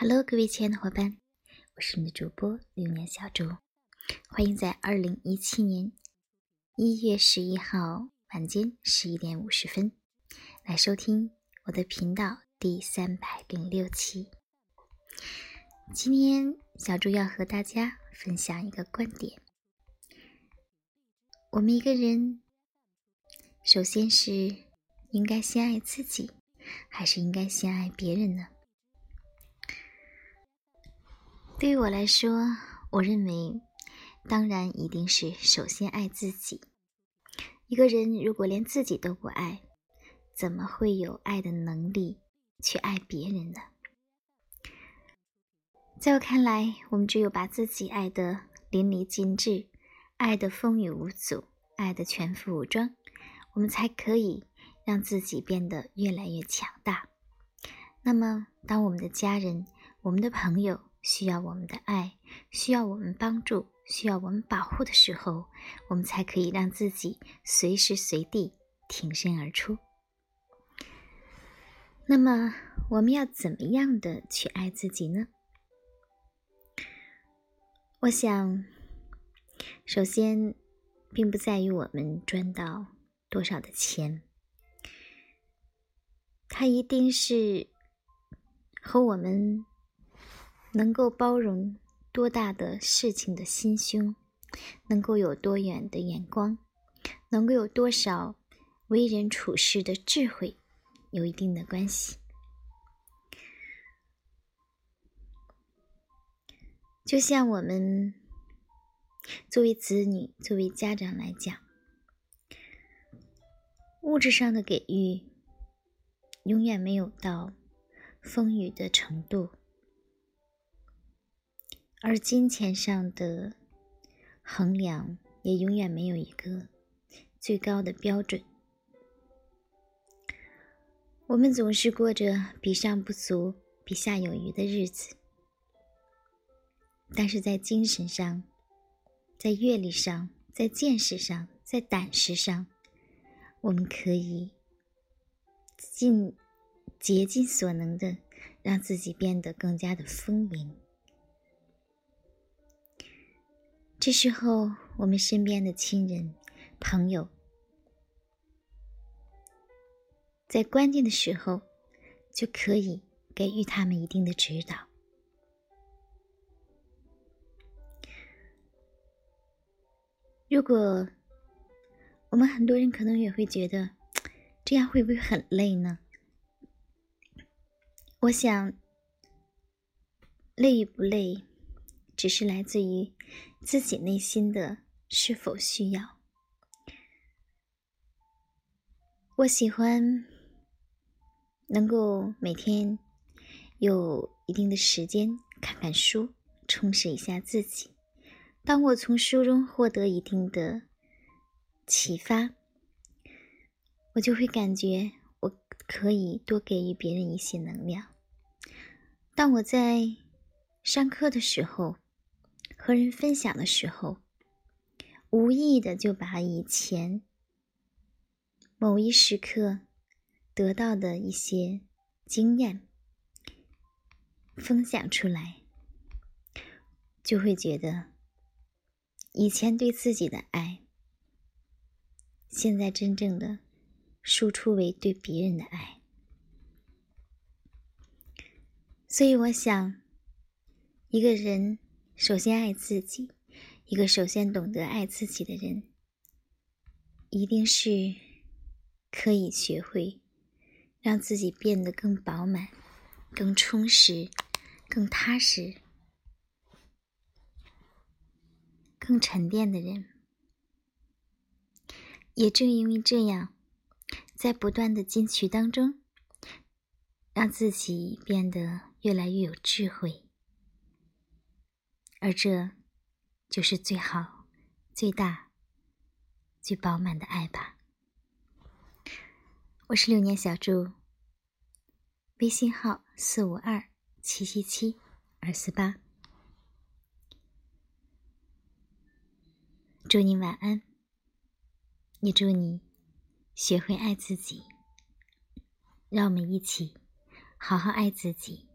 Hello，各位亲爱的伙伴，我是你的主播流年小猪，欢迎在二零一七年一月十一号晚间十一点五十分来收听我的频道第三百零六期。今天小猪要和大家分享一个观点：我们一个人，首先是应该先爱自己，还是应该先爱别人呢？对于我来说，我认为，当然一定是首先爱自己。一个人如果连自己都不爱，怎么会有爱的能力去爱别人呢？在我看来，我们只有把自己爱得淋漓尽致，爱得风雨无阻，爱得全副武装，我们才可以让自己变得越来越强大。那么，当我们的家人、我们的朋友，需要我们的爱，需要我们帮助，需要我们保护的时候，我们才可以让自己随时随地挺身而出。那么，我们要怎么样的去爱自己呢？我想，首先，并不在于我们赚到多少的钱，它一定是和我们。能够包容多大的事情的心胸，能够有多远的眼光，能够有多少为人处事的智慧，有一定的关系。就像我们作为子女、作为家长来讲，物质上的给予永远没有到风雨的程度。而金钱上的衡量也永远没有一个最高的标准。我们总是过着比上不足、比下有余的日子，但是在精神上、在阅历上、在见识上、在胆识上，我们可以尽竭尽所能的让自己变得更加的丰盈。这时候，我们身边的亲人、朋友，在关键的时候，就可以给予他们一定的指导。如果我们很多人可能也会觉得，这样会不会很累呢？我想，累与不累。只是来自于自己内心的是否需要。我喜欢能够每天有一定的时间看看书，充实一下自己。当我从书中获得一定的启发，我就会感觉我可以多给予别人一些能量。当我在上课的时候，和人分享的时候，无意的就把以前某一时刻得到的一些经验分享出来，就会觉得以前对自己的爱，现在真正的输出为对别人的爱。所以，我想一个人。首先爱自己，一个首先懂得爱自己的人，一定是可以学会让自己变得更饱满、更充实、更踏实、更沉淀的人。也正因为这样，在不断的进取当中，让自己变得越来越有智慧。而这，就是最好、最大、最饱满的爱吧。我是六年小猪，微信号四五二七七七二四八。祝你晚安，也祝你学会爱自己。让我们一起好好爱自己。